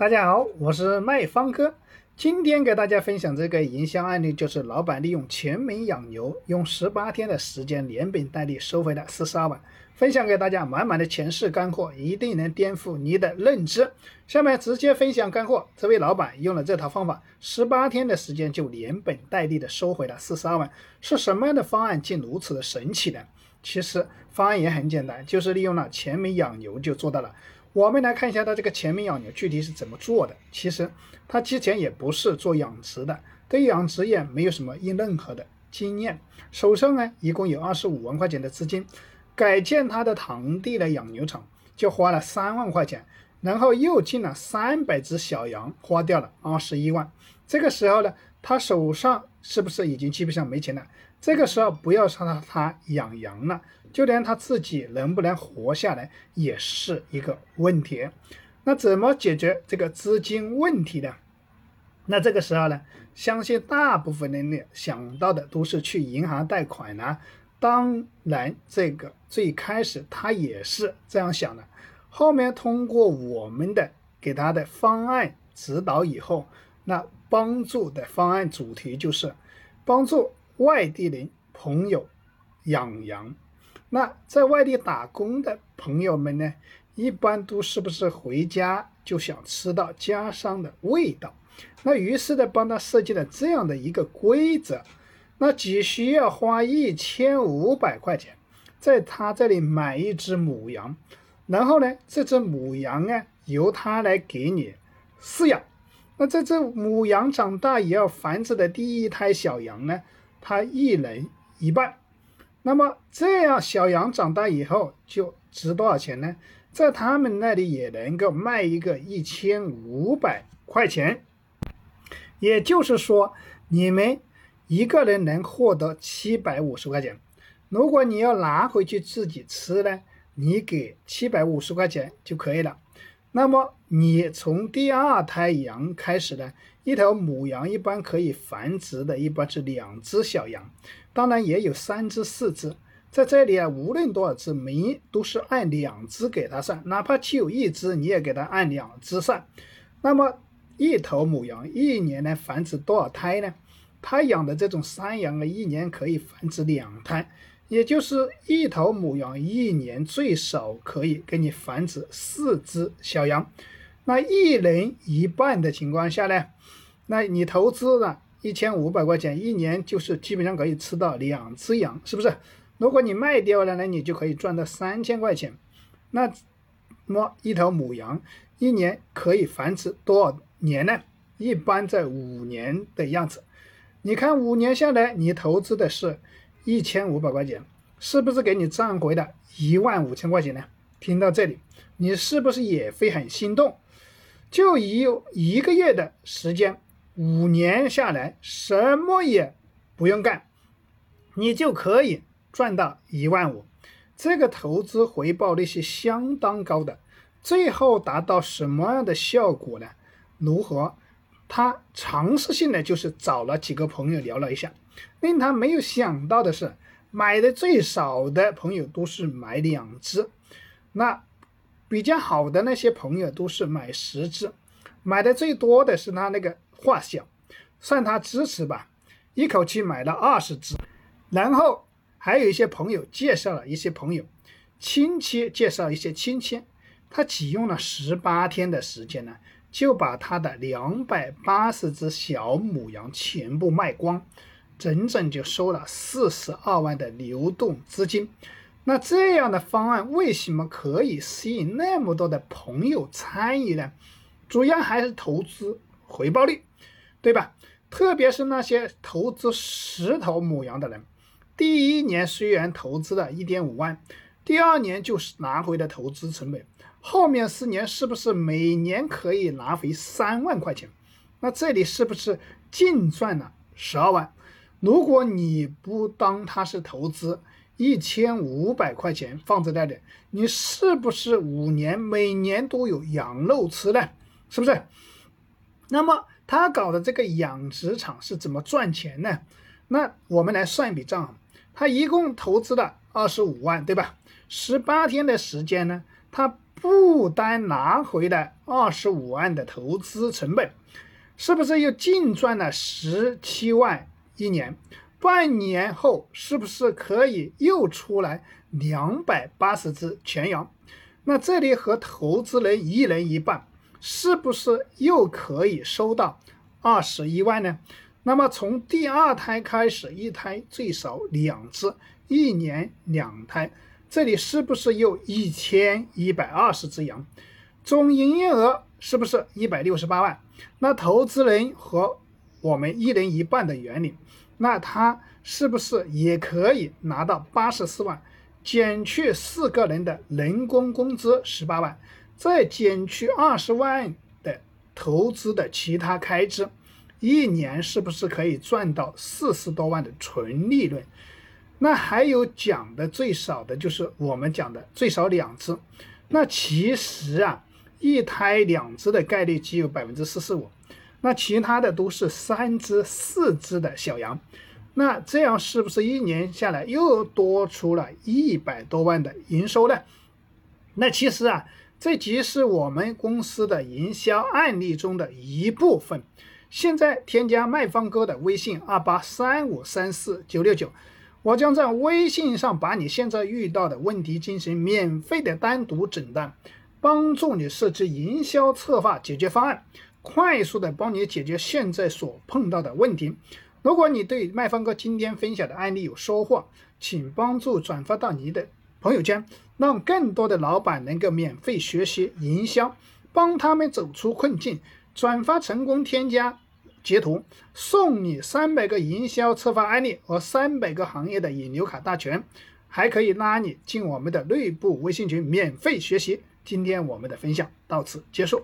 大家好，我是卖方哥。今天给大家分享这个营销案例，就是老板利用全民养牛，用十八天的时间连本带利收回了四十二万。分享给大家满满的前世干货，一定能颠覆你的认知。下面直接分享干货。这位老板用了这套方法，十八天的时间就连本带利的收回了四十二万。是什么样的方案竟如此的神奇呢？其实方案也很简单，就是利用了全民养牛就做到了。我们来看一下他这个全民养牛具体是怎么做的。其实他之前也不是做养殖的，对养殖业没有什么任何的经验，手上呢一共有二十五万块钱的资金，改建他的堂弟的养牛场就花了三万块钱，然后又进了三百只小羊，花掉了二十一万。这个时候呢，他手上是不是已经基本上没钱了？这个时候不要说他养羊了，就连他自己能不能活下来也是一个问题。那怎么解决这个资金问题呢？那这个时候呢，相信大部分人呢想到的都是去银行贷款呢。当然，这个最开始他也是这样想的，后面通过我们的给他的方案指导以后，那帮助的方案主题就是帮助。外地人朋友养羊，那在外地打工的朋友们呢，一般都是不是回家就想吃到家乡的味道？那于是呢，帮他设计了这样的一个规则，那只需要花一千五百块钱，在他这里买一只母羊，然后呢，这只母羊呢，由他来给你饲养。那这只母羊长大也要繁殖的第一胎小羊呢？它一人一半，那么这样小羊长大以后就值多少钱呢？在他们那里也能够卖一个一千五百块钱，也就是说，你们一个人能获得七百五十块钱。如果你要拿回去自己吃呢，你给七百五十块钱就可以了。那么你从第二胎羊开始呢？一头母羊一般可以繁殖的，一般是两只小羊，当然也有三只、四只。在这里啊，无论多少只，每都是按两只给它算，哪怕只有一只，你也给它按两只算。那么一头母羊一年能繁殖多少胎呢？他养的这种山羊啊，一年可以繁殖两胎。也就是一头母羊一年最少可以给你繁殖四只小羊，那一人一半的情况下呢，那你投资了一千五百块钱，一年就是基本上可以吃到两只羊，是不是？如果你卖掉了呢，你就可以赚到三千块钱。那么一头母羊一年可以繁殖多少年呢？一般在五年的样子。你看五年下来，你投资的是。一千五百块钱，是不是给你赚回了一万五千块钱呢？听到这里，你是不是也会很心动？就以一个月的时间，五年下来，什么也不用干，你就可以赚到一万五。这个投资回报率是相当高的。最后达到什么样的效果呢？如何？他尝试性的就是找了几个朋友聊了一下。令他没有想到的是，买的最少的朋友都是买两只，那比较好的那些朋友都是买十只，买的最多的是他那个画小，算他支持吧，一口气买了二十只，然后还有一些朋友介绍了一些朋友，亲戚介绍一些亲戚，他只用了十八天的时间呢，就把他的两百八十只小母羊全部卖光。整整就收了四十二万的流动资金，那这样的方案为什么可以吸引那么多的朋友参与呢？主要还是投资回报率，对吧？特别是那些投资十头母羊的人，第一年虽然投资了一点五万，第二年就是拿回的投资成本，后面四年是不是每年可以拿回三万块钱？那这里是不是净赚了十二万？如果你不当它是投资，一千五百块钱放在那里，你是不是五年每年都有羊肉吃呢？是不是？那么他搞的这个养殖场是怎么赚钱呢？那我们来算一笔账，他一共投资了二十五万，对吧？十八天的时间呢，他不单拿回了二十五万的投资成本，是不是又净赚了十七万一年？半年后是不是可以又出来两百八十只全羊？那这里和投资人一人一半，是不是又可以收到二十一万呢？那么从第二胎开始，一胎最少两只，一年两胎，这里是不是有一千一百二十只羊？总营业额是不是一百六十八万？那投资人和我们一人一半的原理，那他是不是也可以拿到八十四万？减去四个人的人工工资十八万，再减去二十万的投资的其他开支，一年是不是可以赚到四十多万的纯利润？那还有讲的最少的就是我们讲的最少两只，那其实啊，一胎两只的概率只有百分之四十五，那其他的都是三只、四只的小羊。那这样是不是一年下来又多出了一百多万的营收呢？那其实啊，这即是我们公司的营销案例中的一部分。现在添加卖方哥的微信二八三五三四九六九，我将在微信上把你现在遇到的问题进行免费的单独诊断，帮助你设置营销策划解决方案，快速的帮你解决现在所碰到的问题。如果你对麦方哥今天分享的案例有收获，请帮助转发到你的朋友圈，让更多的老板能够免费学习营销，帮他们走出困境。转发成功，添加截图，送你三百个营销策划案例和三百个行业的引流卡大全，还可以拉你进我们的内部微信群，免费学习。今天我们的分享到此结束。